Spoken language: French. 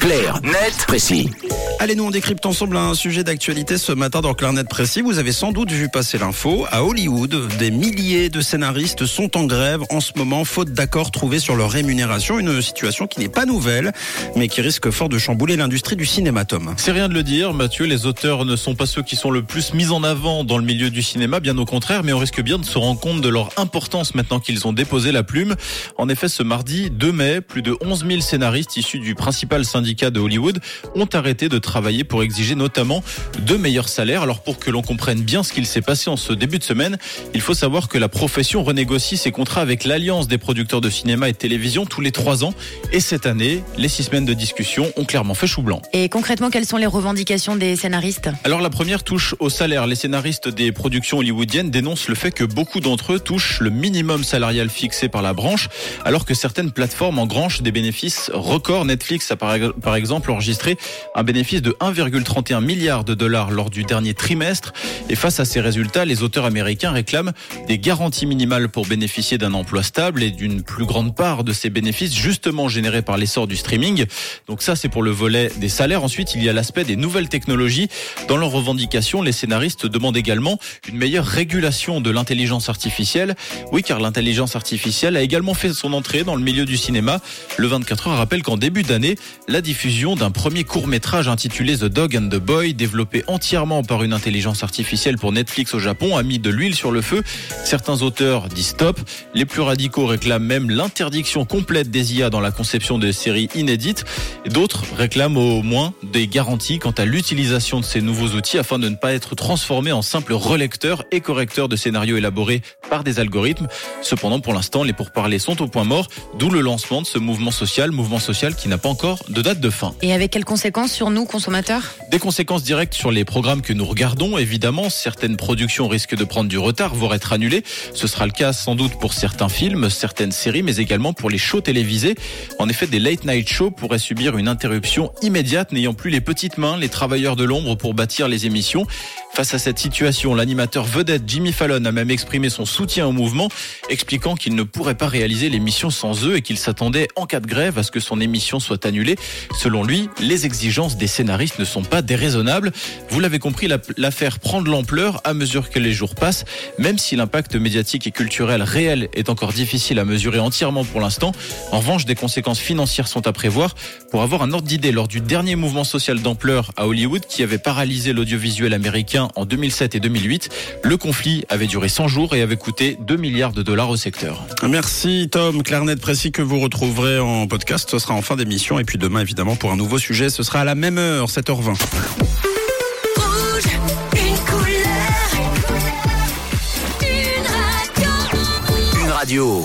Clair, net, précis. Allez, nous on décrypte ensemble un sujet d'actualité ce matin dans Clarnet Précis. Vous avez sans doute vu passer l'info. À Hollywood, des milliers de scénaristes sont en grève en ce moment, faute d'accord trouvé sur leur rémunération. Une situation qui n'est pas nouvelle, mais qui risque fort de chambouler l'industrie du cinéma, Tom. C'est rien de le dire, Mathieu. Les auteurs ne sont pas ceux qui sont le plus mis en avant dans le milieu du cinéma, bien au contraire, mais on risque bien de se rendre compte de leur importance maintenant qu'ils ont déposé la plume. En effet, ce mardi 2 mai, plus de 11 000 scénaristes issus du principal syndicat de Hollywood ont arrêté de travailler pour exiger notamment de meilleurs salaires. Alors pour que l'on comprenne bien ce qu'il s'est passé en ce début de semaine, il faut savoir que la profession renégocie ses contrats avec l'Alliance des producteurs de cinéma et de télévision tous les trois ans. Et cette année, les six semaines de discussion ont clairement fait chou blanc. Et concrètement, quelles sont les revendications des scénaristes? Alors la première touche au salaire. Les scénaristes des productions hollywoodiennes dénoncent le fait que beaucoup d'entre eux touchent le minimum salarial fixé par la branche, alors que certaines plateformes engranchent des bénéfices records. Netflix a par exemple enregistré un bénéfice de 1,31 milliard de dollars lors du dernier trimestre. Et face à ces résultats, les auteurs américains réclament des garanties minimales pour bénéficier d'un emploi stable et d'une plus grande part de ces bénéfices justement générés par l'essor du streaming. Donc ça, c'est pour le volet des salaires. Ensuite, il y a l'aspect des nouvelles technologies. Dans leurs revendications, les scénaristes demandent également une meilleure régulation de l'intelligence artificielle. Oui, car l'intelligence artificielle a également fait son entrée dans le milieu du cinéma. Le 24 heures rappelle qu'en début d'année, la diffusion d'un premier court métrage intitulé The Dog and the Boy, développé entièrement par une intelligence artificielle pour Netflix au Japon, a mis de l'huile sur le feu. Certains auteurs disent stop. Les plus radicaux réclament même l'interdiction complète des IA dans la conception de séries inédites. D'autres réclament au moins des garanties quant à l'utilisation de ces nouveaux outils afin de ne pas être transformés en simples relecteurs et correcteurs de scénarios élaborés par des algorithmes. Cependant, pour l'instant, les pourparlers sont au point mort, d'où le lancement de ce mouvement social, mouvement social qui n'a pas encore de date de fin. Et avec quelles conséquences sur nous, Des conséquences directes sur les programmes que nous regardons. Évidemment, certaines productions risquent de prendre du retard, voire être annulées. Ce sera le cas sans doute pour certains films, certaines séries, mais également pour les shows télévisés. En effet, des late night shows pourraient subir une interruption immédiate, n'ayant plus les petites mains, les travailleurs de l'ombre pour bâtir les émissions. Face à cette situation, l'animateur vedette Jimmy Fallon a même exprimé son soutien au mouvement, expliquant qu'il ne pourrait pas réaliser l'émission sans eux et qu'il s'attendait en cas de grève à ce que son émission soit annulée. Selon lui, les exigences des scénaristes ne sont pas déraisonnables. Vous l'avez compris, l'affaire prend de l'ampleur à mesure que les jours passent, même si l'impact médiatique et culturel réel est encore difficile à mesurer entièrement pour l'instant. En revanche, des conséquences financières sont à prévoir. Pour avoir un ordre d'idée, lors du dernier mouvement social d'ampleur à Hollywood qui avait paralysé l'audiovisuel américain, en 2007 et 2008. Le conflit avait duré 100 jours et avait coûté 2 milliards de dollars au secteur. Merci Tom. Clarnet précis que vous retrouverez en podcast. Ce sera en fin d'émission. Et puis demain, évidemment, pour un nouveau sujet, ce sera à la même heure, 7h20. Rouge, une couleur, une radio. Une radio.